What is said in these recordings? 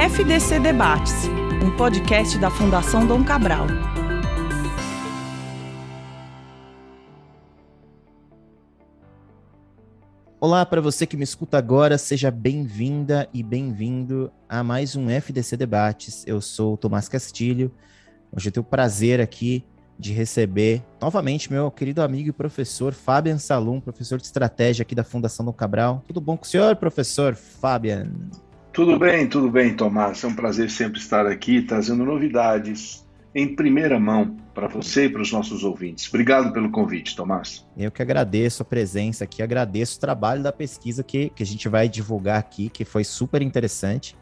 FDC Debates, um podcast da Fundação Dom Cabral. Olá para você que me escuta agora, seja bem-vinda e bem-vindo a mais um FDC Debates. Eu sou o Tomás Castilho. Hoje eu tenho o prazer aqui de receber novamente meu querido amigo e professor Fabian Salum, professor de estratégia aqui da Fundação Dom Cabral. Tudo bom com o senhor, professor Fabian? Tudo bem, tudo bem, Tomás. É um prazer sempre estar aqui trazendo novidades em primeira mão para você e para os nossos ouvintes. Obrigado pelo convite, Tomás. Eu que agradeço a presença aqui, agradeço o trabalho da pesquisa que, que a gente vai divulgar aqui, que foi super interessante.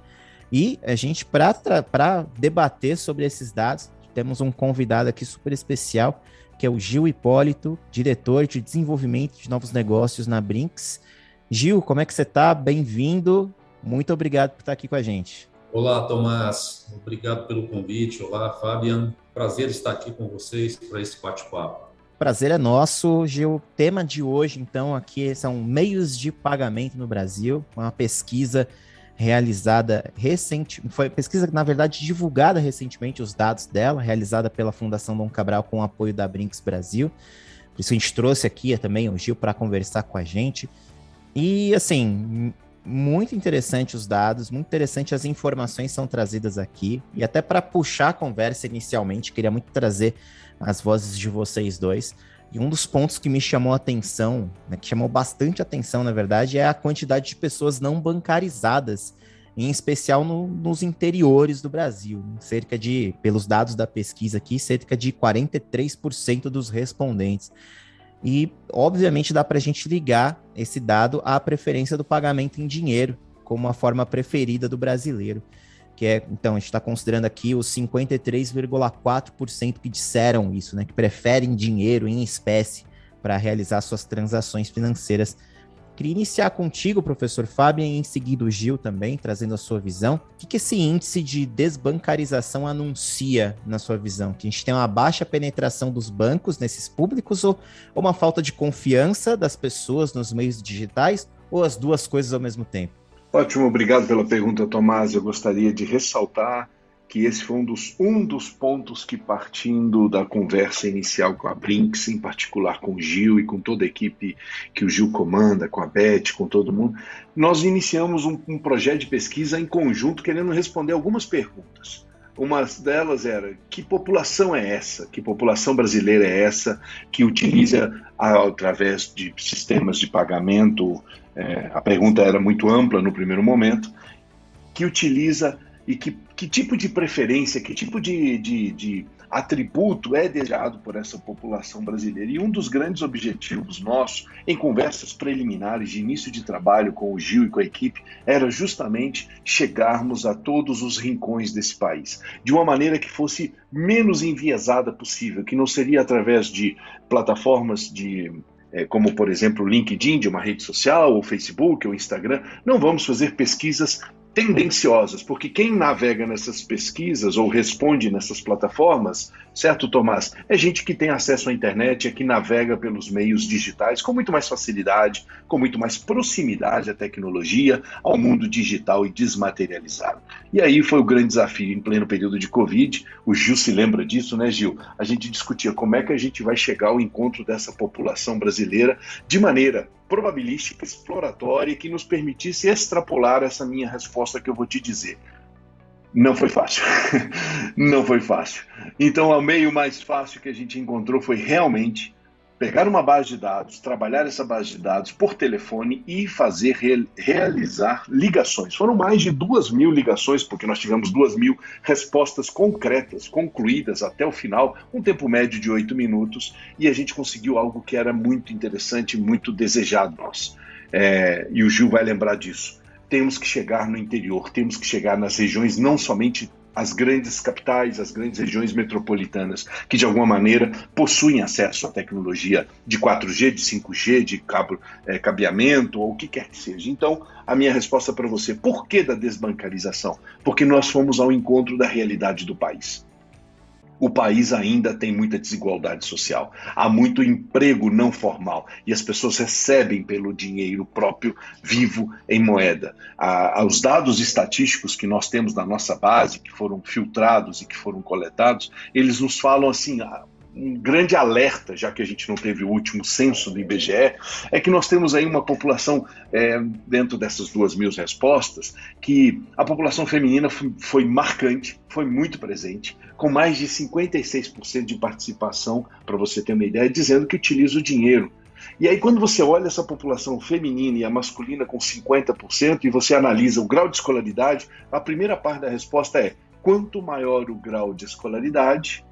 E a gente, para debater sobre esses dados, temos um convidado aqui super especial, que é o Gil Hipólito, diretor de desenvolvimento de novos negócios na Brinks. Gil, como é que você está? Bem-vindo. Muito obrigado por estar aqui com a gente. Olá, Tomás. Obrigado pelo convite. Olá, Fabian. Prazer estar aqui com vocês para esse bate-papo. Prazer é nosso, Gil. O tema de hoje, então, aqui são meios de pagamento no Brasil, uma pesquisa realizada recente, foi pesquisa na verdade divulgada recentemente os dados dela, realizada pela Fundação Dom Cabral com o apoio da Brinks Brasil. Por isso a gente trouxe aqui também o Gil para conversar com a gente. E assim, muito interessante os dados, muito interessante as informações são trazidas aqui. E até para puxar a conversa inicialmente, queria muito trazer as vozes de vocês dois. E um dos pontos que me chamou a atenção, né, que chamou bastante atenção, na verdade, é a quantidade de pessoas não bancarizadas, em especial no, nos interiores do Brasil. Cerca de, pelos dados da pesquisa aqui, cerca de 43% dos respondentes. E, obviamente, dá para a gente ligar esse dado à preferência do pagamento em dinheiro como a forma preferida do brasileiro que é, então, a gente está considerando aqui os 53,4% que disseram isso, né, que preferem dinheiro em espécie para realizar suas transações financeiras. Queria iniciar contigo, professor Fábio, e em seguida o Gil também, trazendo a sua visão. O que, esse índice de desbancarização anuncia na sua visão? Que a gente tem uma baixa penetração dos bancos nesses públicos ou uma falta de confiança das pessoas nos meios digitais ou as duas coisas ao mesmo tempo? Ótimo, obrigado pela pergunta, Tomás. Eu gostaria de ressaltar que esse foi um dos, um dos pontos que, partindo da conversa inicial com a Brinks, em particular com o Gil e com toda a equipe que o Gil comanda, com a Beth, com todo mundo, nós iniciamos um, um projeto de pesquisa em conjunto querendo responder algumas perguntas. Uma delas era: que população é essa? Que população brasileira é essa que utiliza, através de sistemas de pagamento, é, a pergunta era muito ampla no primeiro momento, que utiliza e que, que tipo de preferência, que tipo de, de, de atributo é desejado por essa população brasileira. E um dos grandes objetivos nossos, em conversas preliminares de início de trabalho com o Gil e com a equipe, era justamente chegarmos a todos os rincões desse país, de uma maneira que fosse menos enviesada possível, que não seria através de plataformas de é, como por exemplo o LinkedIn de uma rede social, ou Facebook, ou Instagram, não vamos fazer pesquisas tendenciosas, porque quem navega nessas pesquisas ou responde nessas plataformas, certo, Tomás? É gente que tem acesso à internet, é que navega pelos meios digitais com muito mais facilidade, com muito mais proximidade à tecnologia, ao mundo digital e desmaterializado. E aí foi o grande desafio em pleno período de Covid. O Gil se lembra disso, né, Gil? A gente discutia como é que a gente vai chegar ao encontro dessa população brasileira de maneira probabilística, exploratória, que nos permitisse extrapolar essa minha resposta que eu vou te dizer. Não foi fácil. Não foi fácil. Então, o meio mais fácil que a gente encontrou foi realmente pegar uma base de dados, trabalhar essa base de dados por telefone e fazer realizar ligações. Foram mais de duas mil ligações, porque nós tivemos duas mil respostas concretas, concluídas até o final, um tempo médio de oito minutos, e a gente conseguiu algo que era muito interessante, muito desejado nós. É, e o Gil vai lembrar disso. Temos que chegar no interior, temos que chegar nas regiões não somente as grandes capitais, as grandes regiões metropolitanas, que de alguma maneira possuem acesso à tecnologia de 4G, de 5G, de cabo, é, cabeamento ou o que quer que seja. Então, a minha resposta para você, por que da desbancarização? Porque nós fomos ao encontro da realidade do país. O país ainda tem muita desigualdade social. Há muito emprego não formal e as pessoas recebem pelo dinheiro próprio vivo em moeda. Ah, os dados estatísticos que nós temos na nossa base, que foram filtrados e que foram coletados, eles nos falam assim: ah, um grande alerta, já que a gente não teve o último censo do IBGE, é que nós temos aí uma população, é, dentro dessas duas mil respostas, que a população feminina foi, marcante, foi muito presente, com mais de 56% de participação, para você ter uma ideia, dizendo que utiliza o dinheiro. E aí, quando você olha essa população feminina e a masculina com 50%, e você analisa o grau de escolaridade, a primeira parte da resposta é: quanto maior o grau de escolaridade,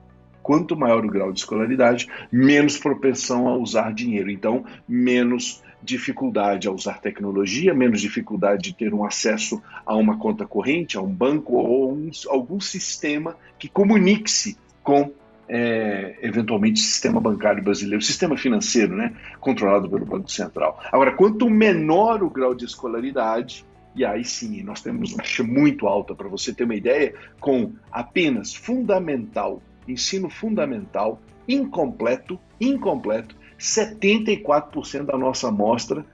quanto maior o grau de escolaridade, menos propensão a usar dinheiro. Então, menos dificuldade a usar tecnologia, menos dificuldade de ter um acesso a uma conta corrente, a um banco ou um, algum sistema que comunique-se com é, eventualmente sistema bancário brasileiro, sistema financeiro, né, controlado pelo Banco Central. Agora, quanto menor o grau de escolaridade, e aí sim, nós temos uma taxa muito alta, para você ter uma ideia, com apenas fundamental ensino fundamental, incompleto, incompleto, 74% da nossa amostra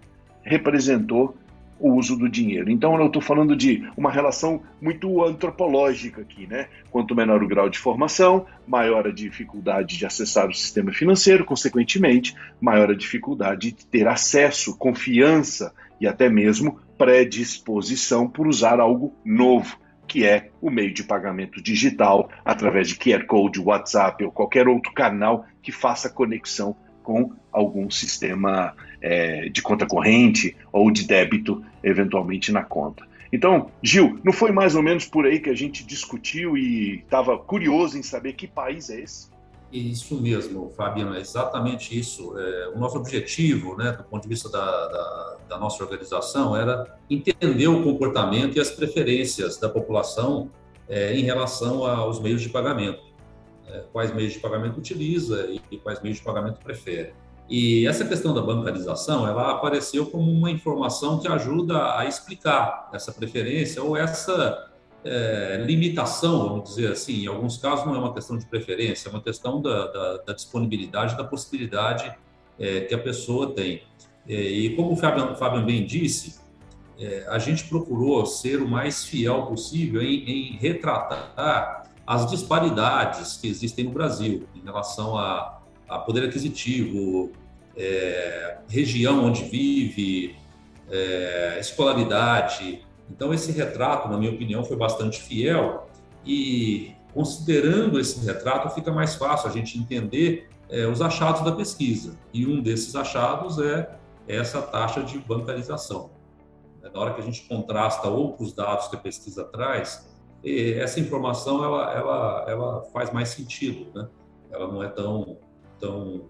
representou o uso do dinheiro. Então eu estou falando de uma relação muito antropológica aqui, né? Quanto menor o grau de formação, maior a dificuldade de acessar o sistema financeiro, consequentemente, maior a dificuldade de ter acesso, confiança e até mesmo predisposição por usar algo novo que é o meio de pagamento digital através de QR Code, WhatsApp ou qualquer outro canal que faça conexão com algum sistema é, de conta corrente ou de débito, eventualmente na conta. Então, Gil, não foi mais ou menos por aí que a gente discutiu e estava curioso em saber que país é esse? Isso mesmo, Fabiano, é exatamente isso. É, o nosso objetivo, né, do ponto de vista da, da, da, nossa organização, era entender o comportamento e as preferências da população é, em relação aos meios de pagamento. É, quais meios de pagamento utiliza e, e quais meios de pagamento prefere. E essa questão da bancarização, ela apareceu como uma informação que ajuda a explicar essa preferência ou essa é, limitação, vamos dizer assim, em alguns casos não é uma questão de preferência, é uma questão da, da, da disponibilidade, da possibilidade é, que a pessoa tem. É, e como o Fábio, Fábio bem disse, é, a gente procurou ser o mais fiel possível em, em, retratar as disparidades que existem no Brasil em relação a, a poder aquisitivo, é, região onde vive, é, escolaridade, então, esse retrato, na minha opinião, foi bastante fiel e, considerando esse retrato, fica mais fácil a gente entender é, os achados da pesquisa. E um desses achados é essa taxa de bancarização. Na hora que a gente contrasta outros dados que a pesquisa traz, essa informação ela, ela, ela faz mais sentido, né? ela não é tão, tão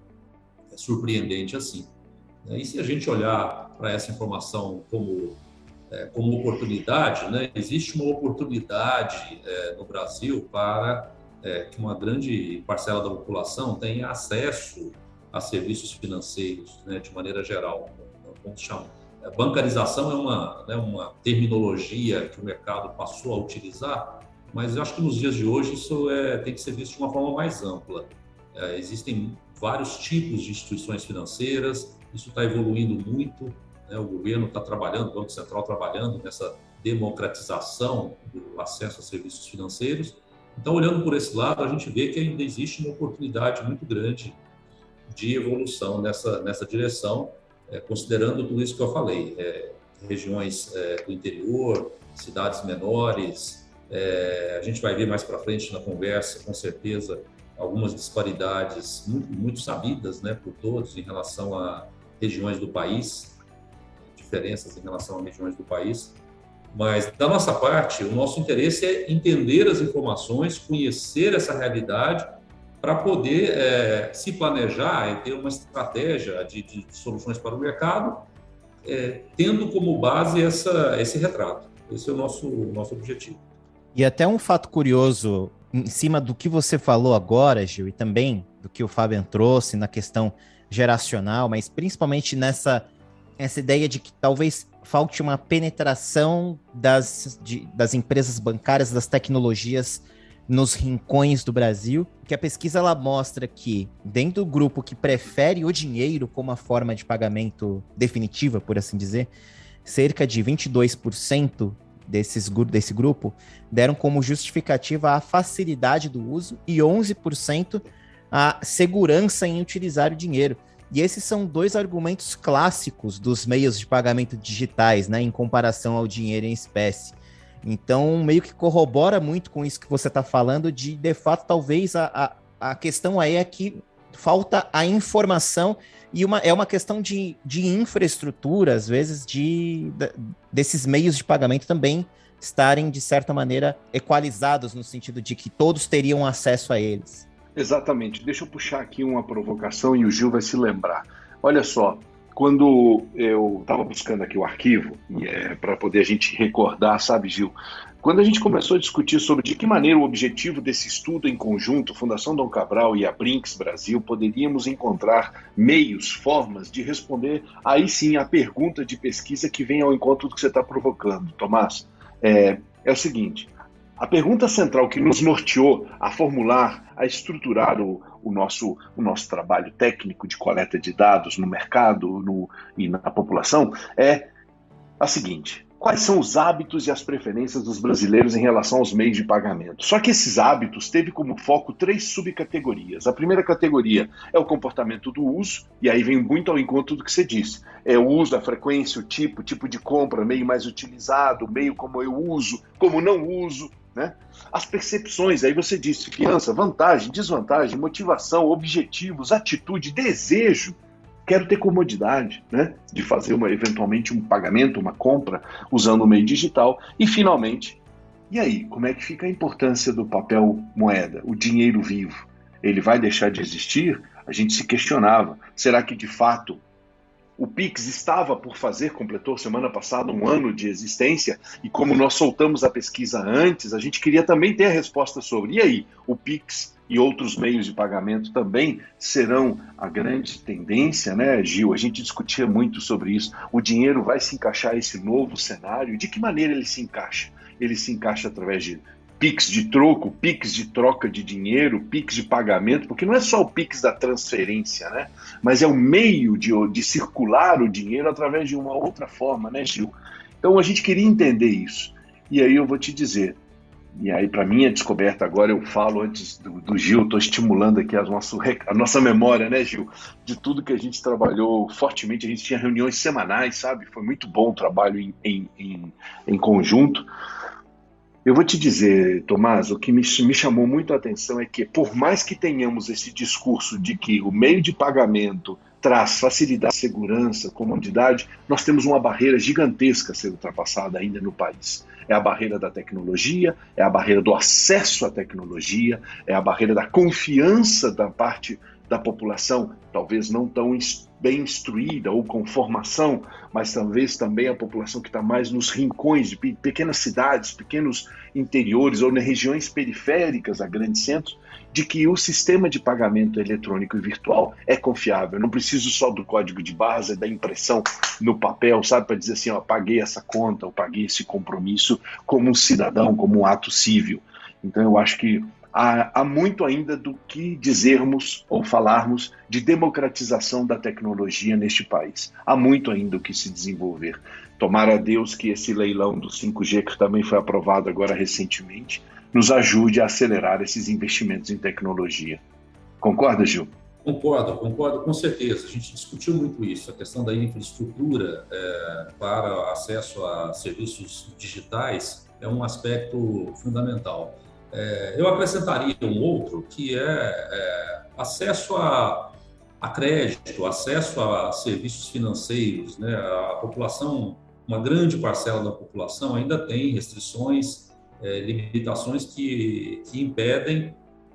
surpreendente assim. E se a gente olhar para essa informação como é, como oportunidade, né? existe uma oportunidade é, no Brasil para é, que uma grande parcela da população tenha acesso a serviços financeiros, né, de maneira geral. Como se chama? A bancarização é uma, né, uma terminologia que o mercado passou a utilizar, mas eu acho que nos dias de hoje isso é, tem que ser visto de uma forma mais ampla. É, existem vários tipos de instituições financeiras, isso está evoluindo muito, né? O governo está trabalhando, o Banco Central trabalhando nessa democratização do acesso a serviços financeiros. Então, olhando por esse lado, a gente vê que ainda existe uma oportunidade muito grande de evolução nessa, nessa direção, é, considerando tudo isso que eu falei: é, regiões é, do interior, cidades menores. É, a gente vai ver mais para frente na conversa, com certeza, algumas disparidades muito, muito sabidas né, por todos em relação a regiões do país diferenças em relação a regiões do país. Mas, da nossa parte, o nosso interesse é entender as informações, conhecer essa realidade, para poder é, se planejar e ter uma estratégia de, de soluções para o mercado, é, tendo como base essa, esse retrato. Esse é o nosso, nosso objetivo. E até um fato curioso, em cima do que você falou agora, Gil, e também do que o Fábio trouxe na questão geracional, mas principalmente nessa essa ideia de que talvez falte uma penetração das, de, das empresas bancárias, das tecnologias nos rincões do Brasil, que a pesquisa ela mostra que dentro do grupo que prefere o dinheiro como a forma de pagamento definitiva, por assim dizer, cerca de 22% desses, desse grupo deram como justificativa a facilidade do uso e 11% a segurança em utilizar o dinheiro. E esses são dois argumentos clássicos dos meios de pagamento digitais, né, em comparação ao dinheiro em espécie. Então, meio que corrobora muito com isso que você está falando, de de fato, talvez a, a, a questão aí é que falta a informação e uma, é uma questão de, de infraestrutura, às vezes, de, de, desses meios de pagamento também estarem, de certa maneira, equalizados, no sentido de que todos teriam acesso a eles. Exatamente. Deixa eu puxar aqui uma provocação e o Gil vai se lembrar. Olha só, quando eu estava buscando aqui o arquivo, é, para poder a gente recordar, sabe, Gil? Quando a gente começou a discutir sobre de que maneira o objetivo desse estudo em conjunto, Fundação Dom Cabral e a Brinks Brasil, poderíamos encontrar meios, formas de responder aí sim a pergunta de pesquisa que vem ao encontro do que você está provocando, Tomás, é, é o seguinte: a pergunta central que nos norteou a formular, a estruturar o, o, nosso, o nosso trabalho técnico de coleta de dados no mercado no, e na população é a seguinte: quais são os hábitos e as preferências dos brasileiros em relação aos meios de pagamento. Só que esses hábitos teve como foco três subcategorias. A primeira categoria é o comportamento do uso, e aí vem muito ao encontro do que você disse. É o uso, a frequência, o tipo, tipo de compra, meio mais utilizado, meio como eu uso, como não uso, né? As percepções, aí você disse, criança, vantagem, desvantagem, motivação, objetivos, atitude, desejo quero ter comodidade, né, de fazer uma, eventualmente um pagamento, uma compra usando o meio digital. E finalmente, e aí, como é que fica a importância do papel moeda, o dinheiro vivo? Ele vai deixar de existir? A gente se questionava. Será que de fato o Pix estava por fazer, completou semana passada um ano de existência, e como nós soltamos a pesquisa antes, a gente queria também ter a resposta sobre. E aí, o Pix e outros meios de pagamento também serão a grande tendência, né, Gil? A gente discutia muito sobre isso. O dinheiro vai se encaixar nesse novo cenário? De que maneira ele se encaixa? Ele se encaixa através de Pix de troco, Pix de troca de dinheiro, Pix de pagamento, porque não é só o Pix da transferência, né? Mas é o meio de, de circular o dinheiro através de uma outra forma, né, Gil? Então a gente queria entender isso. E aí eu vou te dizer, e aí, para minha descoberta agora, eu falo antes do, do Gil, estou estimulando aqui a nossa, a nossa memória, né, Gil? De tudo que a gente trabalhou fortemente, a gente tinha reuniões semanais, sabe? Foi muito bom o trabalho em, em, em, em conjunto. Eu vou te dizer, Tomás, o que me, me chamou muito a atenção é que, por mais que tenhamos esse discurso de que o meio de pagamento traz facilidade, segurança, comodidade, nós temos uma barreira gigantesca a ser ultrapassada ainda no país. É a barreira da tecnologia, é a barreira do acesso à tecnologia, é a barreira da confiança da parte da população, talvez não tão bem instruída ou com formação, mas talvez também a população que está mais nos rincões de pequenas cidades, pequenos interiores ou nas regiões periféricas a grandes centros, de que o sistema de pagamento eletrônico e virtual é confiável. Eu não preciso só do código de barras, é da impressão no papel, sabe, para dizer assim, ó, paguei essa conta, ou paguei esse compromisso como um cidadão, como um ato civil. Então eu acho que há, há muito ainda do que dizermos ou falarmos de democratização da tecnologia neste país. Há muito ainda o que se desenvolver. Tomara a Deus que esse leilão do 5G, que também foi aprovado agora recentemente, nos ajude a acelerar esses investimentos em tecnologia. Concorda, Gil? Concordo, concordo com certeza. A gente discutiu muito isso, a questão da infraestrutura é, para acesso a serviços digitais é um aspecto fundamental. É, eu acrescentaria um outro, que é, é acesso a, a, crédito, acesso a serviços financeiros. Né? A população, uma grande parcela da população ainda tem restrições, é, limitações que, que impedem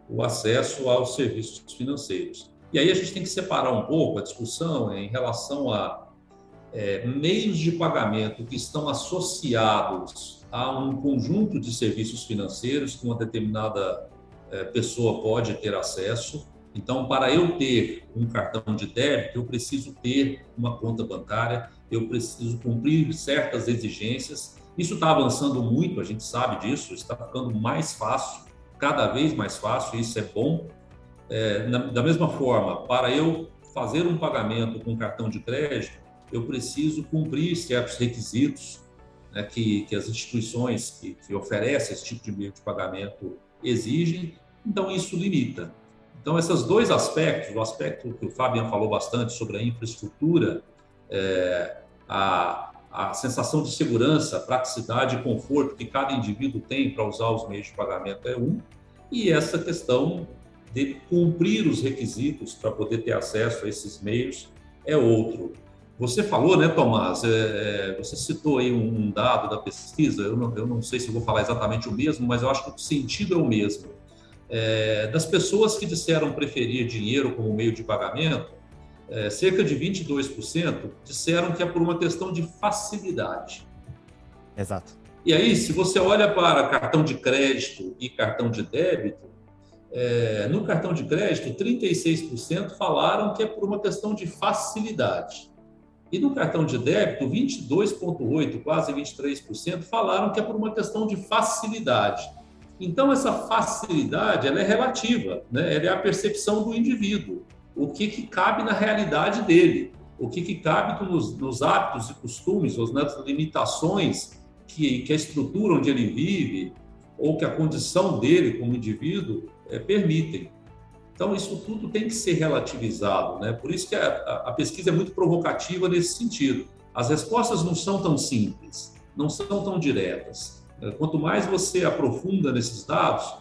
o acesso aos serviços financeiros. E aí a gente tem que separar um pouco a discussão em relação a é, meios de pagamento que estão associados há um conjunto de serviços financeiros que uma determinada é, pessoa pode ter acesso. Então, para eu ter um cartão de débito, eu preciso ter uma conta bancária, eu preciso cumprir certas exigências. Isso está avançando muito, a gente sabe disso, está ficando mais fácil cada vez mais fácil, isso é bom. É, na, da mesma forma, para eu fazer um pagamento com cartão de crédito, eu preciso cumprir certos requisitos né, que, que, as instituições que, que, oferecem esse tipo de meio de pagamento exigem, então isso limita. Então, esses dois aspectos, o aspecto que o Fabian falou bastante sobre a infraestrutura, é, a, a sensação de segurança, praticidade e conforto que cada indivíduo tem para usar os meios de pagamento é um, e essa questão de cumprir os requisitos para poder ter acesso a esses meios é outro. Você falou, né, Tomás? É, é, você citou aí um, dado da pesquisa. Eu não, eu não, sei se vou falar exatamente o mesmo, mas eu acho que o sentido é o mesmo. É, das pessoas que disseram preferir dinheiro como meio de pagamento, é, cerca de 22% disseram que é por uma questão de facilidade. Exato. E aí, se você olha para cartão de crédito e cartão de débito, é, no cartão de crédito, 36% falaram que é por uma questão de facilidade. E no cartão de débito, 22,8%, quase 23%, falaram que é por uma questão de facilidade. Então, essa facilidade ela é relativa, né? ela é a percepção do indivíduo, o que, que cabe na realidade dele, o que, que cabe nos, nos hábitos e costumes, ou nas limitações que, que a estrutura onde ele vive, ou que a condição dele como indivíduo é, permitem. Então, isso tudo tem que ser relativizado, né? Por isso que a, a, pesquisa é muito provocativa nesse sentido. As respostas não são tão simples, não são tão diretas. É, quanto mais você aprofunda nesses dados,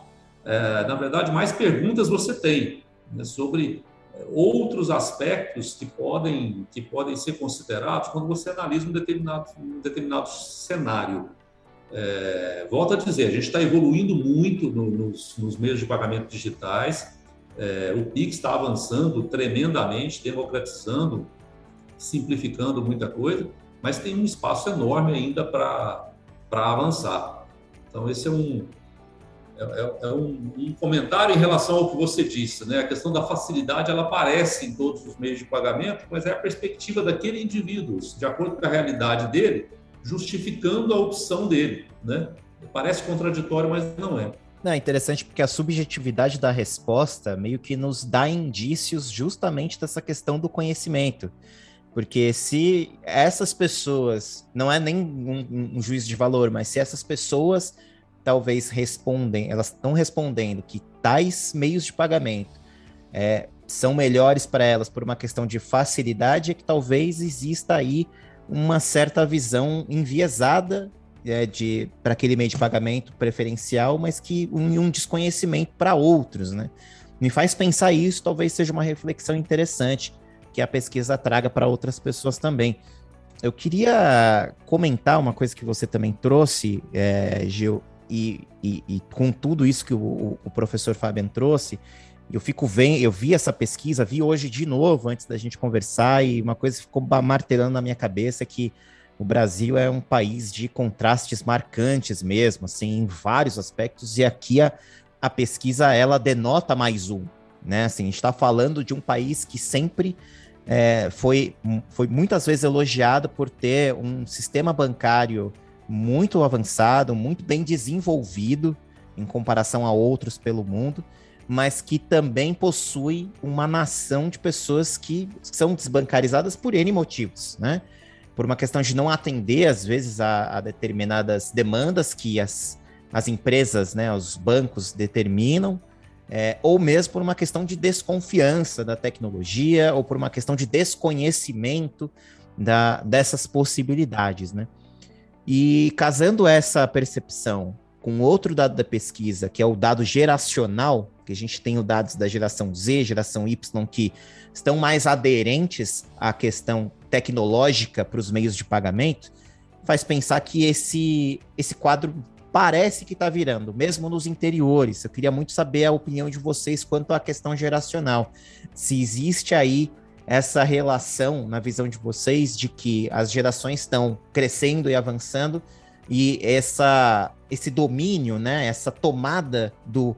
é, na verdade, mais perguntas você tem né, sobre é, outros aspectos que podem, que podem ser considerados quando você analisa um determinado, um determinado cenário. É, volto a dizer, a gente está evoluindo muito no, nos, nos meios de pagamento digitais, é, o Pix está avançando tremendamente, democratizando, simplificando muita coisa, mas tem um espaço enorme ainda para avançar. Então, esse é um, é, é, é um, um, comentário em relação ao que você disse. Né? A questão da facilidade ela aparece em todos os meios de pagamento, mas é a perspectiva daquele indivíduo, de acordo com a realidade dele, justificando a opção dele. Né? Parece contraditório, mas não é. Não, é interessante porque a subjetividade da resposta meio que nos dá indícios justamente dessa questão do conhecimento. Porque se essas pessoas, não é nem um, um juízo de valor, mas se essas pessoas talvez respondem, elas estão respondendo que tais meios de pagamento é, são melhores para elas por uma questão de facilidade, é que talvez exista aí uma certa visão enviesada é, de para aquele meio de pagamento preferencial, mas que um, um desconhecimento para outros, né? Me faz pensar isso, talvez seja uma reflexão interessante que a pesquisa traga para outras pessoas também. Eu queria comentar uma coisa que você também trouxe, é, Gil, e, e, e, com tudo isso que o, o professor Fabian trouxe, eu fico vendo, eu vi essa pesquisa, vi hoje de novo antes da gente conversar, e uma coisa ficou martelando na minha cabeça que o Brasil é um país de contrastes marcantes mesmo, assim, em vários aspectos, e aqui a, a pesquisa, ela denota mais um, né, assim, a gente está falando de um país que sempre é, foi, foi muitas vezes elogiado por ter um sistema bancário muito avançado, muito bem desenvolvido em comparação a outros pelo mundo, mas que também possui uma nação de pessoas que são desbancarizadas por N motivos, né? Por uma questão de não atender, às vezes, a, a determinadas demandas que as, as empresas, né, os bancos determinam, é, ou mesmo por uma questão de desconfiança da tecnologia, ou por uma questão de desconhecimento da, dessas possibilidades, né? E casando essa percepção com outro dado da pesquisa, que é o dado geracional, que a gente tem os dados da geração Z, geração Y, que estão mais aderentes à questão tecnológica para os meios de pagamento, faz pensar que esse, esse quadro parece que está virando, mesmo nos interiores. Eu queria muito saber a opinião de vocês quanto à questão geracional. Se existe aí essa relação, na visão de vocês, de que as gerações estão crescendo e avançando e essa, esse domínio, né, essa tomada do,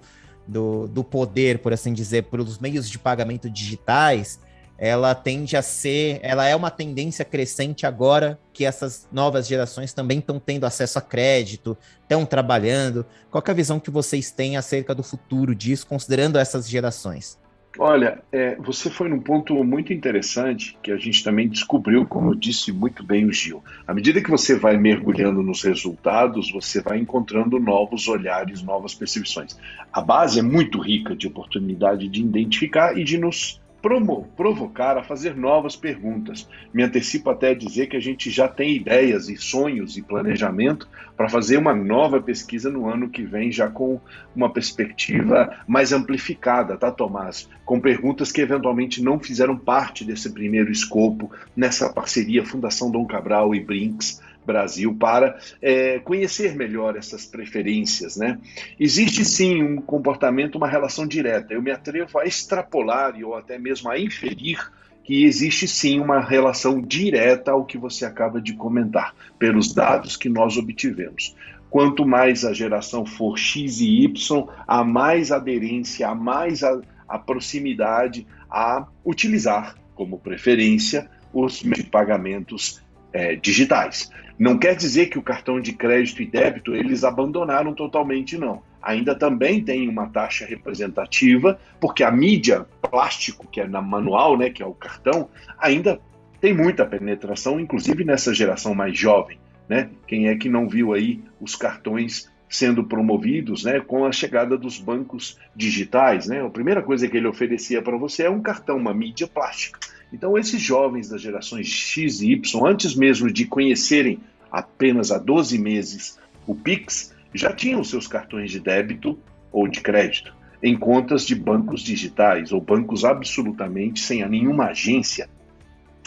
do, do poder, por assim dizer, pelos meios de pagamento digitais, ela tende a ser, ela é uma tendência crescente agora que essas novas gerações também estão tendo acesso a crédito, estão trabalhando. Qual é a visão que vocês têm acerca do futuro disso, considerando essas gerações? Olha, é, você foi num ponto muito interessante que a gente também descobriu, como disse muito bem o Gil. À medida que você vai mergulhando nos resultados, você vai encontrando novos olhares, novas percepções. A base é muito rica de oportunidade de identificar e de nos provocar a fazer novas perguntas. Me antecipo até a dizer que a gente já tem ideias e sonhos e planejamento para fazer uma nova pesquisa no ano que vem, já com uma perspectiva mais amplificada, tá, Tomás? Com perguntas que eventualmente não fizeram parte desse primeiro escopo nessa parceria Fundação Dom Cabral e Brinks Brasil para é, conhecer melhor essas preferências. Né? Existe sim um comportamento, uma relação direta. Eu me atrevo a extrapolar ou até mesmo a inferir que existe sim uma relação direta ao que você acaba de comentar, pelos dados que nós obtivemos. Quanto mais a geração for X e Y, há mais aderência, há mais a, a proximidade a utilizar como preferência os pagamentos é, digitais. Não quer dizer que o cartão de crédito e débito eles abandonaram totalmente, não. Ainda também tem uma taxa representativa, porque a mídia plástico, que é na manual, né, que é o cartão, ainda tem muita penetração, inclusive nessa geração mais jovem. Né? Quem é que não viu aí os cartões sendo promovidos né, com a chegada dos bancos digitais? Né? A primeira coisa que ele oferecia para você é um cartão, uma mídia plástica. Então, esses jovens das gerações X e Y, antes mesmo de conhecerem apenas há 12 meses o Pix, já tinham seus cartões de débito ou de crédito em contas de bancos digitais ou bancos absolutamente sem nenhuma agência.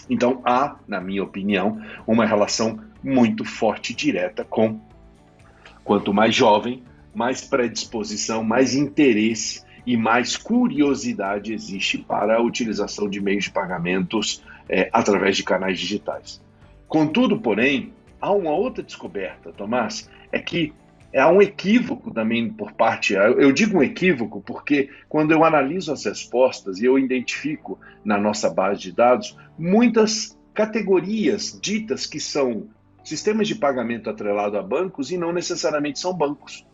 Então, há, na minha opinião, uma relação muito forte e direta com quanto mais jovem, mais predisposição, mais interesse e mais curiosidade existe para a utilização de meios de pagamentos é, através de canais digitais. Contudo, porém, há uma outra descoberta, Tomás, é que há um equívoco também por parte. Eu digo um equívoco porque quando eu analiso as respostas e eu identifico na nossa base de dados muitas categorias ditas que são sistemas de pagamento atrelado a bancos e não necessariamente são bancos.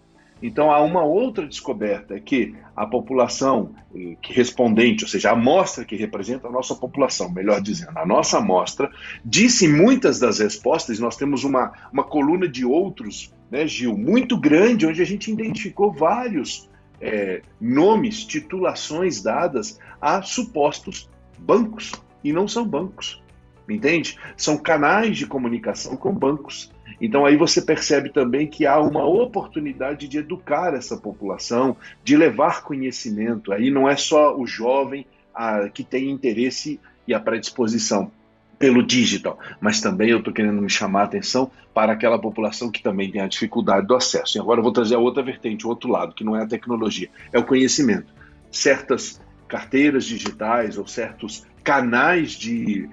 Então há uma outra descoberta é que a população eh, que respondente, ou seja, a amostra que representa a nossa população, melhor dizendo, a nossa amostra, disse muitas das respostas, nós temos uma, uma coluna de outros, né, Gil, muito grande, onde a gente identificou vários é, nomes, titulações dadas a supostos bancos, e não são bancos, entende? São canais de comunicação com bancos. Então aí você percebe também que há uma oportunidade de educar essa população, de levar conhecimento. Aí não é só o jovem a, que tem interesse e a predisposição pelo digital, mas também eu estou querendo me chamar a atenção para aquela população que também tem a dificuldade do acesso. E agora eu vou trazer a outra vertente, o outro lado, que não é a tecnologia, é o conhecimento. Certas carteiras digitais ou certos canais de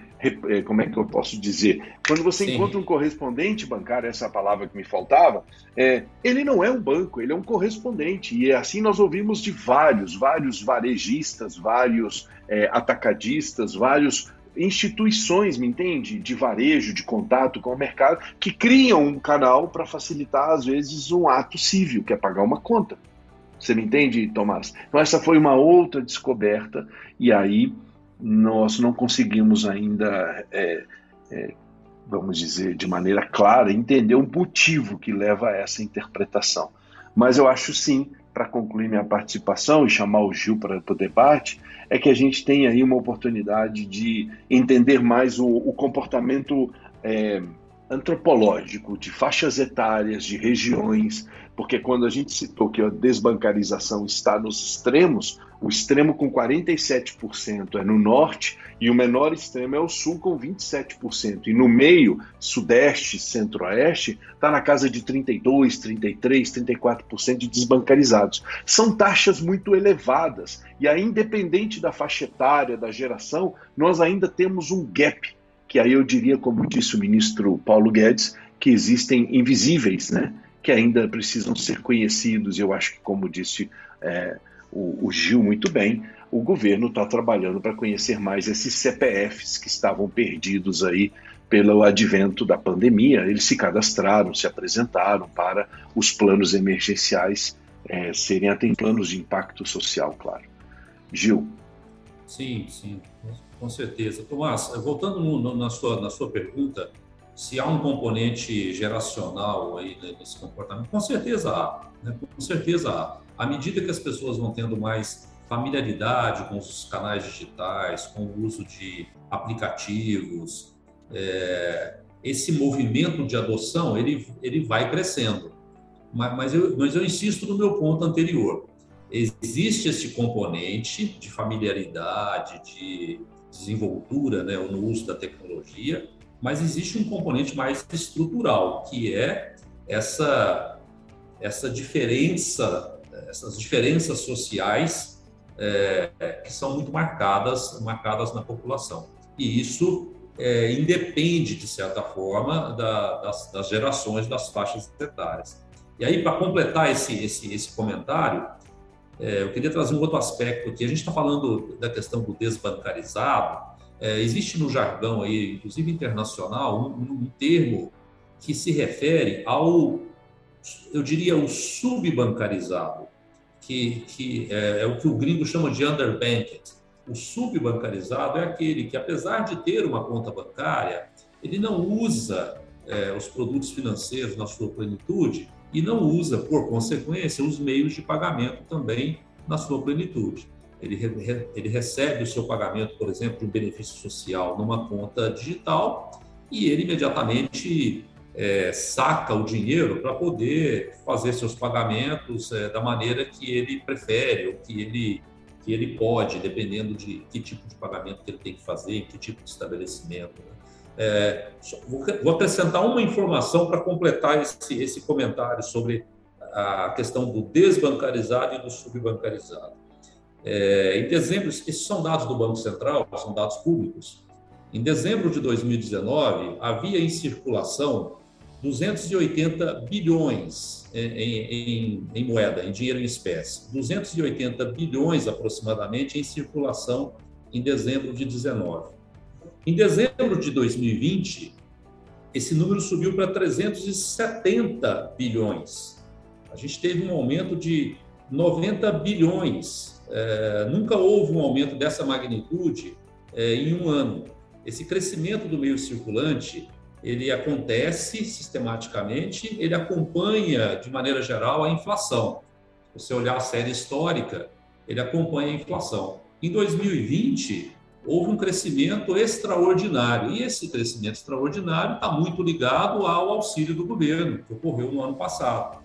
como é que eu posso dizer? Quando você Sim. encontra um correspondente bancário, essa palavra que me faltava, é, ele não é um banco, ele é um correspondente. E assim nós ouvimos de vários, vários varejistas, vários é, atacadistas, vários instituições, me entende? De varejo, de contato com o mercado, que criam um canal para facilitar, às vezes, um ato civil, que é pagar uma conta. Você me entende, Tomás? Então, essa foi uma outra descoberta, e aí nós não conseguimos ainda, é, é, vamos dizer, de maneira clara, entender o motivo que leva a essa interpretação. Mas eu acho sim, para concluir minha participação e chamar o Gil para o debate, é que a gente tem aí uma oportunidade de entender mais o, o comportamento é, antropológico de faixas etárias, de regiões, porque quando a gente citou que a desbancarização está nos extremos, o extremo com 47% é no norte e o menor extremo é o sul com 27%. E no meio, sudeste, centro-oeste, está na casa de 32, 33, 34% de desbancarizados. São taxas muito elevadas e aí, independente da faixa etária, da geração, nós ainda temos um gap, que aí eu diria, como disse o ministro Paulo Guedes, que existem invisíveis, né? que ainda precisam ser conhecidos, eu acho que, como disse é, o, o Gil muito bem, o governo está trabalhando para conhecer mais esses CPFs que estavam perdidos aí pelo advento da pandemia. Eles se cadastraram, se apresentaram para os planos emergenciais é, serem até planos de impacto social, claro. Gil. Sim, sim, com certeza. Tomás, voltando no, na, sua, na sua pergunta, se há um componente geracional aí nesse comportamento, com certeza há, né? com certeza há. À medida que as pessoas vão tendo mais familiaridade com os canais digitais, com o uso de aplicativos, é, esse movimento de adoção ele, ele vai crescendo. Mas, mas, eu, mas eu insisto no meu ponto anterior. Existe esse componente de familiaridade, de desenvoltura né, no uso da tecnologia, mas existe um componente mais estrutural, que é essa, essa diferença, essas diferenças sociais é, que são muito marcadas, marcadas na população. E isso é, independe, de certa forma, da, das, das, gerações, das faixas etárias. E aí, para completar esse, esse, esse comentário, é, eu queria trazer um outro aspecto aqui. A gente está falando da questão do desbancarizado. É, existe no jargão aí, inclusive internacional, um, um termo que se refere ao, eu diria, o subbancarizado que, que é, é, o que o gringo chama de underbanked. O subbancarizado é aquele que, apesar de ter uma conta bancária, ele não usa é, os produtos financeiros na sua plenitude e não usa, por consequência, os meios de pagamento também na sua plenitude. Ele, re, ele recebe o seu pagamento, por exemplo, de um benefício social numa conta digital e ele imediatamente é, saca o dinheiro para poder fazer seus pagamentos é, da maneira que ele prefere ou que ele, que ele pode, dependendo de que tipo de pagamento que ele tem que fazer, que tipo de estabelecimento. Né? É, vou, acrescentar uma informação para completar esse, esse comentário sobre a questão do desbancarizado e do subbancarizado. É, em dezembro, esses são dados do Banco Central, são dados públicos. Em dezembro de 2019, havia em circulação 280 bilhões em, em, em, moeda, em dinheiro em espécie, 280 bilhões aproximadamente em circulação em dezembro de 19. Em dezembro de 2020, esse número subiu para 370 bilhões. A gente teve um aumento de 90 bilhões. É, nunca houve um aumento dessa magnitude é, em um ano. Esse crescimento do meio circulante ele acontece sistematicamente, ele acompanha, de maneira geral, a inflação. Se você olhar a série histórica, ele acompanha a inflação. Em 2020, houve um crescimento extraordinário, e esse crescimento extraordinário está muito ligado ao auxílio do governo, que ocorreu no ano passado.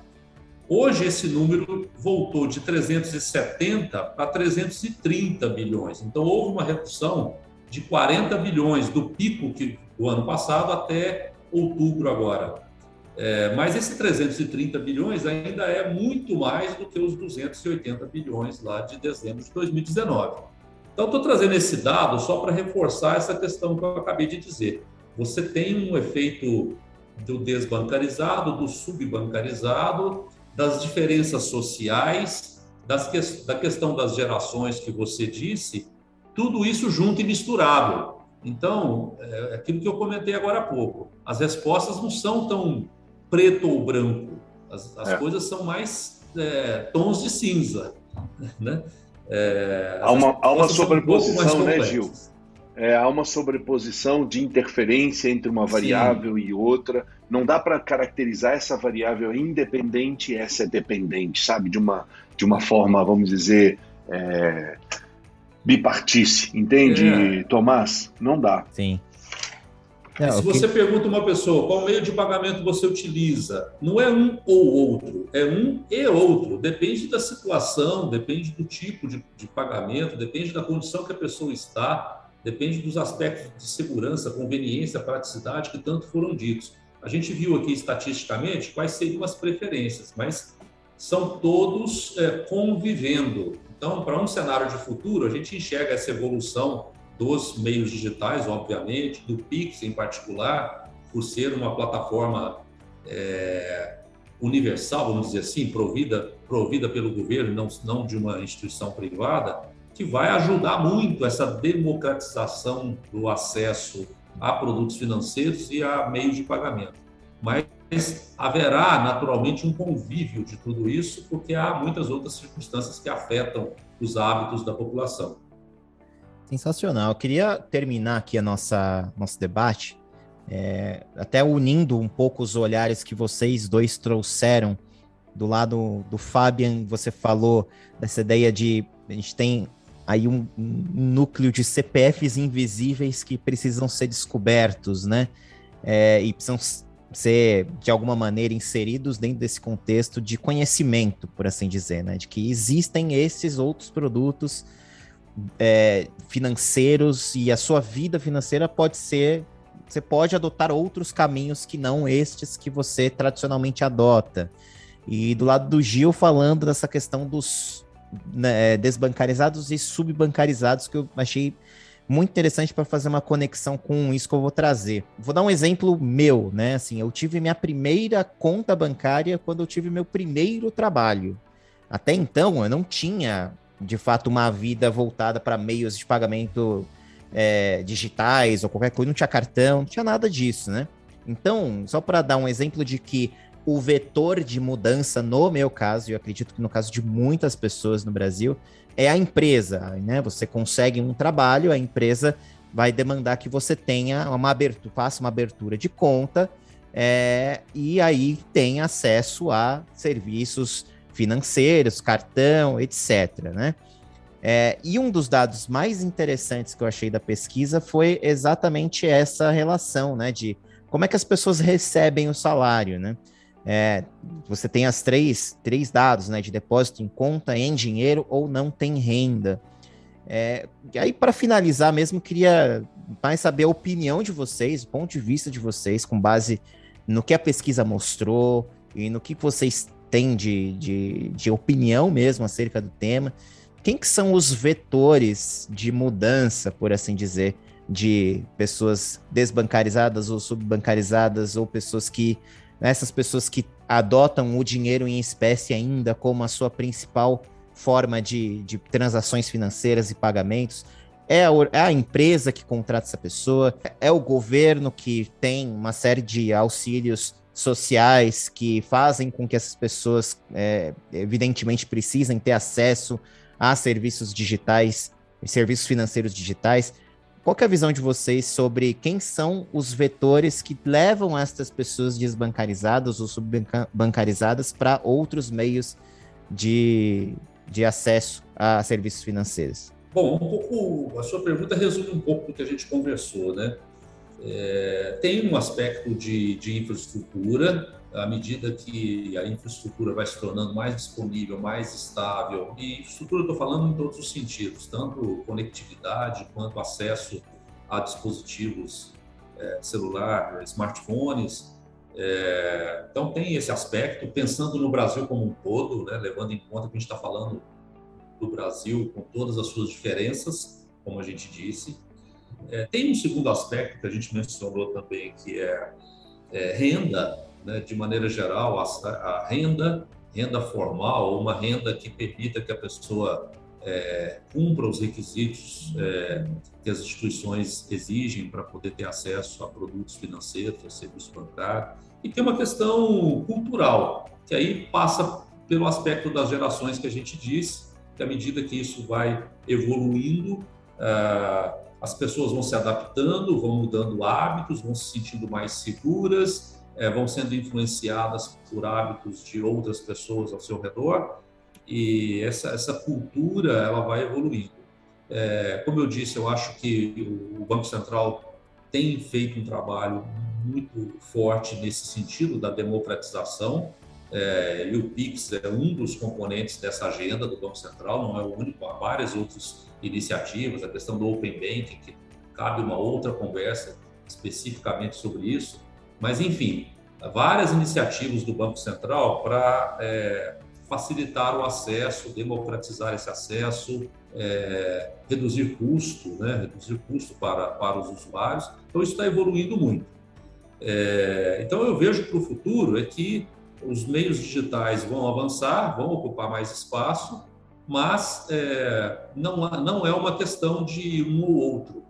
Hoje, esse número voltou de 370 para 330 bilhões. Então, houve uma redução de 40 bilhões do pico que do ano passado até outubro agora. É, mas esse 330 bilhões ainda é muito mais do que os 280 bilhões lá de dezembro de 2019. Então, estou trazendo esse dado só para reforçar essa questão que eu acabei de dizer. Você tem um efeito do desbancarizado, do subbancarizado, das diferenças sociais, que, da questão das gerações que você disse, tudo isso junto e misturado. Então, é aquilo que eu comentei agora há pouco. As respostas não são tão preto ou branco. As, as é. coisas são mais é, tons de cinza. Né? É, há uma, há uma sobreposição, um né, Gil? É, há uma sobreposição de interferência entre uma variável Sim. e outra. Não dá para caracterizar essa variável independente e essa é dependente, sabe? De uma, de uma forma, vamos dizer, é, bipartice, entende, é. Tomás? Não dá. Sim. É, se você que... pergunta uma pessoa qual meio de pagamento você utiliza, não é um ou outro, é um e outro. Depende da situação, depende do tipo de, de pagamento, depende da condição que a pessoa está, depende dos aspectos de segurança, conveniência, praticidade que tanto foram ditos. A gente viu aqui estatisticamente quais seriam as preferências, mas são todos é, convivendo. Então, para um cenário de futuro, a gente enxerga essa evolução dos meios digitais, obviamente, do Pix em particular, por ser uma plataforma é, universal, vamos dizer assim, provida, provida pelo governo, não, não de uma instituição privada, que vai ajudar muito essa democratização do acesso a produtos financeiros e a meios de pagamento. Mas haverá naturalmente um convívio de tudo isso, porque há muitas outras circunstâncias que afetam os hábitos da população. Sensacional. Eu queria terminar aqui a nossa nosso debate, é, até unindo um pouco os olhares que vocês dois trouxeram do lado do Fabian, você falou dessa ideia de a gente tem aí um, um, núcleo de CPFs invisíveis que precisam ser descobertos, né? É, e precisam ser de alguma maneira inseridos dentro desse contexto de conhecimento, por assim dizer, né? De que existem esses outros produtos é, financeiros e a sua vida financeira pode ser. Você pode adotar outros caminhos que não estes que você tradicionalmente adota. E do lado do Gil, falando dessa questão dos né, desbancarizados e subbancarizados, que eu achei muito interessante para fazer uma conexão com isso que eu vou trazer. Vou dar um exemplo meu, né? Assim, eu tive minha primeira conta bancária quando eu tive meu primeiro trabalho. Até então, eu não tinha, de fato, uma vida voltada para meios de pagamento é, digitais ou qualquer coisa, não tinha cartão, não tinha nada disso, né? Então, só para dar um exemplo de que o vetor de mudança, no meu caso, e eu acredito que no caso de muitas pessoas no Brasil, é a empresa, né? Você consegue um trabalho, a empresa vai demandar que você tenha uma abertura, faça uma abertura de conta é, e aí tem acesso a serviços financeiros, cartão, etc. Né? É, e um dos dados mais interessantes que eu achei da pesquisa foi exatamente essa relação, né? De como é que as pessoas recebem o salário, né? É, você tem as três, três dados, né? De depósito em conta, em dinheiro ou não tem renda. É, e aí, para finalizar mesmo, queria mais saber a opinião de vocês, o ponto de vista de vocês, com base no que a pesquisa mostrou e no que vocês têm de, de, de opinião mesmo acerca do tema. Quem que são os vetores de mudança, por assim dizer, de pessoas desbancarizadas ou subbancarizadas ou pessoas que essas pessoas que adotam o dinheiro em espécie ainda como a sua principal forma de, de transações financeiras e pagamentos. É a, é a, empresa que contrata essa pessoa, é o governo que tem uma série de auxílios sociais que fazem com que essas pessoas, é, evidentemente, precisem ter acesso a serviços digitais, serviços financeiros digitais. Qual é a visão de vocês sobre quem são os vetores que levam essas pessoas desbancarizadas ou subbancarizadas para outros meios de, de acesso a serviços financeiros? Bom, um pouco a sua pergunta resume um pouco do que a gente conversou, né? É, tem um aspecto de, de infraestrutura, à medida que a infraestrutura vai se tornando mais disponível, mais estável, e infraestrutura estou falando em todos os sentidos, tanto conectividade quanto acesso a dispositivos é, celular, smartphones. É, então tem esse aspecto, pensando no Brasil como um todo, né, levando em conta que a gente está falando do Brasil com todas as suas diferenças, como a gente disse. É, tem um segundo aspecto que a gente mencionou também, que é, é renda né, de maneira geral, a, a, renda, renda formal, uma renda que permita que a pessoa é, cumpra os requisitos é, que as instituições exigem para poder ter acesso a produtos financeiros, a serviço bancário, e tem uma questão cultural, que aí passa pelo aspecto das gerações que a gente disse, que à medida que isso vai evoluindo, ah, as pessoas vão se adaptando, vão mudando hábitos, vão se sentindo mais seguras, é, vão sendo influenciadas por hábitos de outras pessoas ao seu redor e essa, essa cultura ela vai evoluindo. É, como eu disse, eu acho que o Banco Central tem feito um trabalho muito forte nesse sentido da democratização é, e o Pix é um dos componentes dessa agenda do Banco Central, não é o único, há várias outras iniciativas, a questão do Open Banking, que cabe uma outra conversa especificamente sobre isso, mas, enfim, várias iniciativas do Banco Central para é, facilitar o acesso, democratizar esse acesso, é, reduzir custo, né, reduzir custo para, para os usuários. Então, isso está evoluindo muito. É, então, eu vejo para o futuro é que os meios digitais vão avançar, vão ocupar mais espaço, mas é, não, não é uma questão de um ou outro.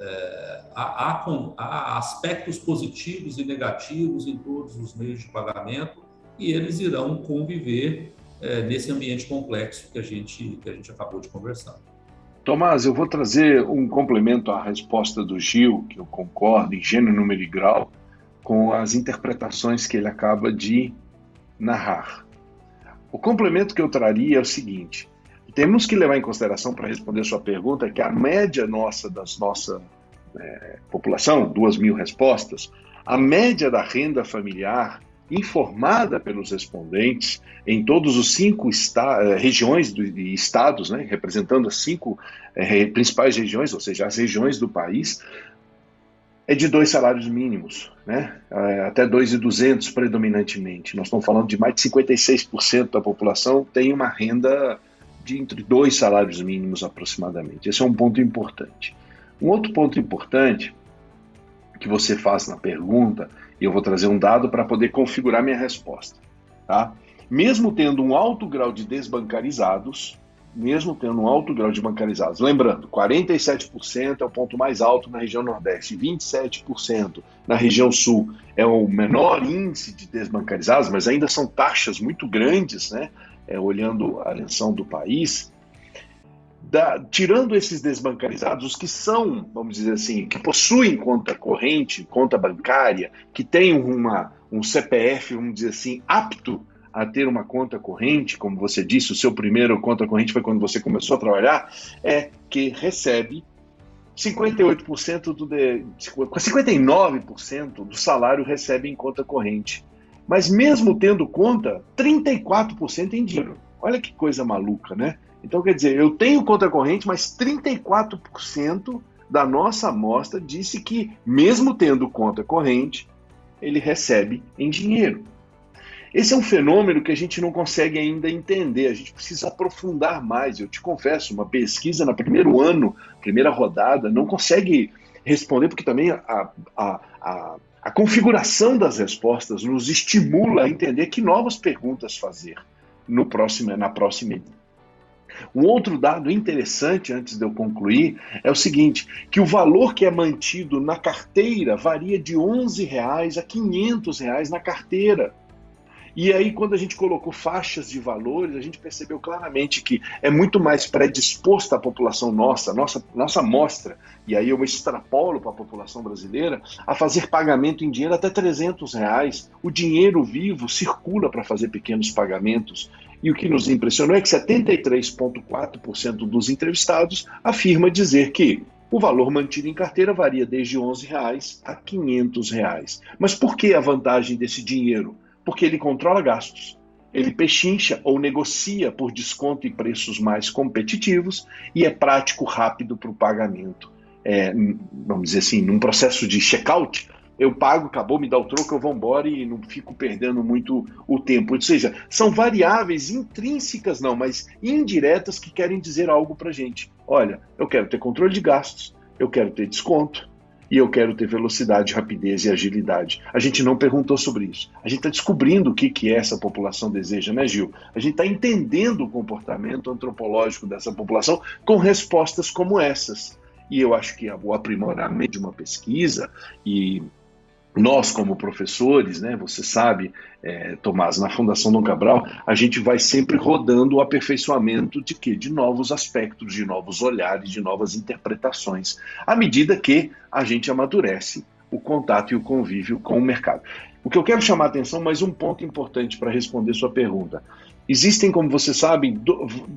É, há, há, há, aspectos positivos e negativos em todos os meios de pagamento e eles irão conviver é, nesse ambiente complexo que a gente que a gente acabou de conversar. Tomás, eu vou trazer um complemento à resposta do Gil, que eu concordo em gênero, número e grau, com as interpretações que ele acaba de narrar. O complemento que eu traria é o seguinte: temos que levar em consideração para responder sua pergunta que a média nossa das nossa é, população, duas mil respostas, a média da renda familiar informada pelos respondentes em todos os cinco eh, regiões de estados, né, representando as cinco é, principais regiões, ou seja, as regiões do país, é de dois salários mínimos, né, eh, até 2.200 predominantemente. Nós estamos falando de mais de 56% da população tem uma renda de entre dois salários mínimos aproximadamente. Esse é um ponto importante. Um outro ponto importante que você faz na pergunta e eu vou trazer um dado para poder configurar minha resposta. Tá? Mesmo tendo um alto grau de desbancarizados, mesmo tendo um alto grau de bancarizados, lembrando, 47% é o ponto mais alto na região Nordeste, 27% na região Sul é o menor índice de desbancarizados, mas ainda são taxas muito grandes, né? É, olhando a eleição do país da, tirando esses desbancarizados, os que são, vamos dizer assim, que possuem conta corrente, conta bancária, que têm uma, um CPF, vamos dizer assim, apto a ter uma conta corrente, como você disse, o seu primeiro conta corrente foi quando você começou a trabalhar, é que recebe 58% do de, 59% do salário recebe em conta corrente. Mas mesmo tendo conta, 34% em dinheiro. Olha que coisa maluca, né? Então, quer dizer, eu tenho conta corrente, mas 34% da nossa amostra disse que, mesmo tendo conta corrente, ele recebe em dinheiro. Esse é um fenômeno que a gente não consegue ainda entender, a gente precisa aprofundar mais. Eu te confesso, uma pesquisa no primeiro ano, primeira rodada, não consegue responder, porque também a, a, a, a configuração das respostas nos estimula a entender que novas perguntas fazer no próximo, na próxima um outro dado interessante, antes de eu concluir, é o seguinte: que o valor que é mantido na carteira varia de 11 reais a 500 reais na carteira. E aí, quando a gente colocou faixas de valores, a gente percebeu claramente que é muito mais predisposta a população nossa, nossa, nossa amostra, e aí eu extrapolo para a população brasileira, a fazer pagamento em dinheiro até 300 reais. O dinheiro vivo circula para fazer pequenos pagamentos. E o que nos impressionou é que 73,4% dos entrevistados afirma dizer que o valor mantido em carteira varia desde 11 reais a 500 reais. Mas por que a vantagem desse dinheiro? Porque ele controla gastos, ele pechincha ou negocia por desconto e preços mais competitivos e é prático, rápido para o pagamento. É, vamos dizer assim, num processo de checkout, eu pago, acabou, me dá o troco, eu vou embora e não fico perdendo muito o tempo. Ou seja, são variáveis intrínsecas, não, mas indiretas que querem dizer algo para gente. Olha, eu quero ter controle de gastos, eu quero ter desconto e eu quero ter velocidade, rapidez e agilidade. A gente não perguntou sobre isso. A gente está descobrindo o que, que essa população deseja, né, Gil? A gente está entendendo o comportamento antropológico dessa população com respostas como essas. E eu acho que o aprimoramento de uma pesquisa e nós, como professores, né, você sabe, é, Tomás, na Fundação Dom Cabral, a gente vai sempre rodando o aperfeiçoamento de quê? De novos aspectos, de novos olhares, de novas interpretações, à medida que a gente amadurece o contato e o convívio com o mercado. O que eu quero chamar a atenção, mais um ponto importante para responder sua pergunta. Existem, como você sabe,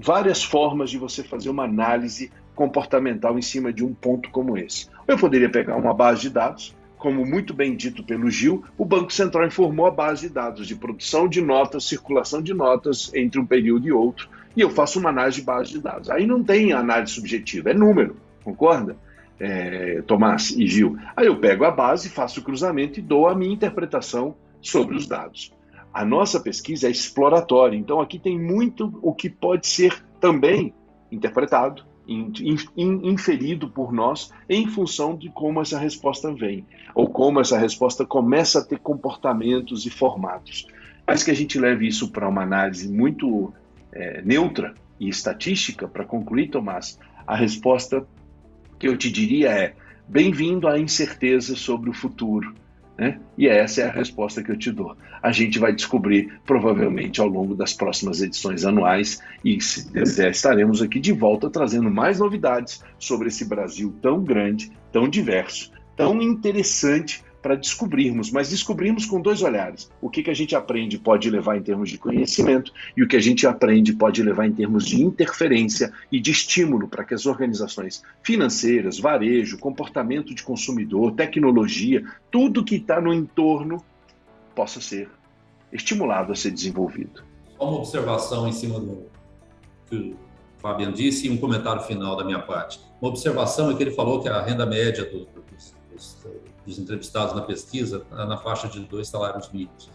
várias formas de você fazer uma análise comportamental em cima de um ponto como esse. Eu poderia pegar uma base de dados, como muito bem dito pelo Gil, o Banco Central informou a base de dados de produção de notas, circulação de notas entre um período e outro, e eu faço uma análise de base de dados. Aí não tem análise subjetiva, é número, concorda? É, Tomás e Gil. Aí eu pego a base, faço o cruzamento e dou a minha interpretação sobre os dados. A nossa pesquisa é exploratória, então aqui tem muito o que pode ser também interpretado, inferido por nós em função de como essa resposta vem, ou como essa resposta começa a ter comportamentos e formatos. mas que a gente leve isso para uma análise muito é, neutra e estatística, para concluir, Tomás, a resposta que eu te diria é: bem-vindo à incerteza sobre o futuro. Né? E essa é a resposta que eu te dou. A gente vai descobrir provavelmente ao longo das próximas edições anuais e, se desejar, estaremos aqui de volta trazendo mais novidades sobre esse Brasil tão grande, tão diverso, tão interessante para descobrirmos, mas descobrirmos com dois olhares. O que, que a gente aprende pode levar em termos de conhecimento e o que a gente aprende pode levar em termos de interferência e de estímulo para que as organizações financeiras, varejo, comportamento de consumidor, tecnologia, tudo que está no entorno possa ser estimulado a ser desenvolvido. Uma observação em cima do que o Fabian disse e um comentário final da minha parte. Uma observação é que ele falou que a renda média dos, dos, dos entrevistados na pesquisa na faixa de dois salários mínimos.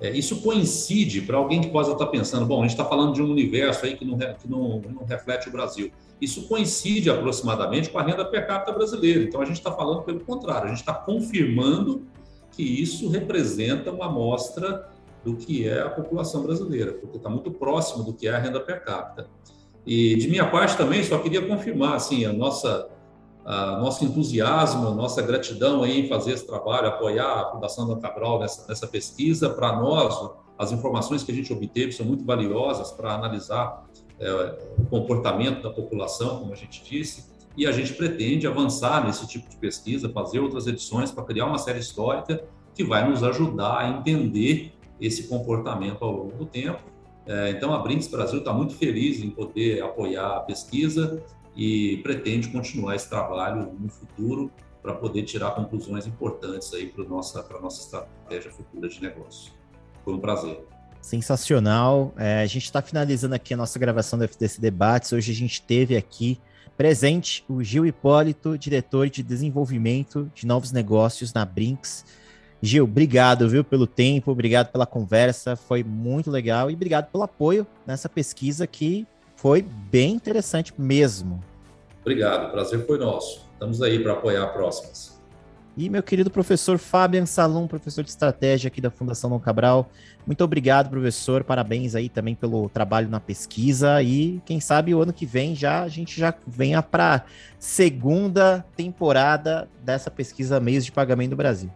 É, isso coincide para alguém que possa estar pensando, bom, a gente está falando de um universo aí que não, que não, não reflete o Brasil. Isso coincide aproximadamente com a renda per capita brasileira. Então a gente está falando pelo contrário, a gente está confirmando que isso representa uma amostra do que é a população brasileira, porque está muito próximo do que é a renda per capita. E de minha parte também só queria confirmar assim a nossa nosso entusiasmo, nossa gratidão em fazer esse trabalho, apoiar a Fundação da Cabral nessa, nessa pesquisa. Para nós, as informações que a gente obteve são muito valiosas para analisar é, o comportamento da população, como a gente disse, e a gente pretende avançar nesse tipo de pesquisa, fazer outras edições para criar uma série histórica que vai nos ajudar a entender esse comportamento ao longo do tempo. É, então, a Brinks Brasil está muito feliz em poder apoiar a pesquisa e pretende continuar esse trabalho no futuro para poder tirar conclusões importantes aí para nossa para nossa estratégia futura de negócio. Foi um prazer. Sensacional. É, a gente está finalizando aqui a nossa gravação do FTC Debates. Hoje a gente teve aqui presente o Gil Hipólito, diretor de desenvolvimento de novos negócios na Brinks. Gil, obrigado, viu, pelo tempo, obrigado pela conversa, foi muito legal e obrigado pelo apoio nessa pesquisa que foi bem interessante mesmo. Obrigado, o prazer foi nosso. Estamos aí para apoiar próximas. E meu querido professor Fabian Salum, professor de estratégia aqui da Fundação Dom Cabral, muito obrigado, professor. Parabéns aí também pelo trabalho na pesquisa e quem sabe o ano que vem já a gente já venha para segunda temporada dessa pesquisa Meios de Pagamento do Brasil.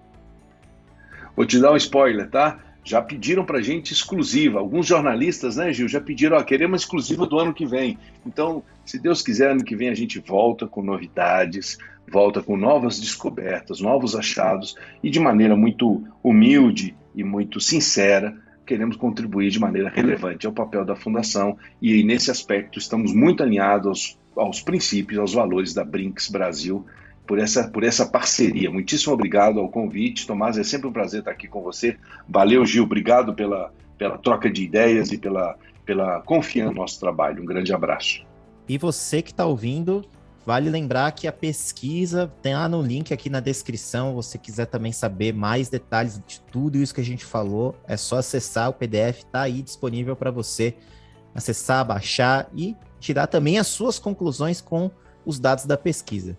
Vou te dar um spoiler, tá? Já pediram para gente exclusiva. Alguns jornalistas, né, Gil, já pediram, ó, queremos exclusiva do ano que vem. Então, se Deus quiser, ano que vem a gente volta com novidades, volta com novas descobertas, novos achados e de maneira muito humilde e muito sincera, queremos contribuir de maneira relevante ao papel da Fundação e nesse aspecto estamos muito alinhados aos, aos princípios, aos valores da Brinks Brasil por essa, por essa parceria. Muitíssimo obrigado ao convite. Tomás, é sempre um prazer estar aqui com você. Valeu, Gil. Obrigado pela, pela troca de ideias e pela, pela confiança no nosso trabalho. Um grande abraço. E você que está ouvindo, vale lembrar que a pesquisa tem lá no link aqui na descrição. você quiser também saber mais detalhes de tudo isso que a gente falou, é só acessar o PDF, está aí disponível para você acessar, baixar e tirar também as suas conclusões com os dados da pesquisa.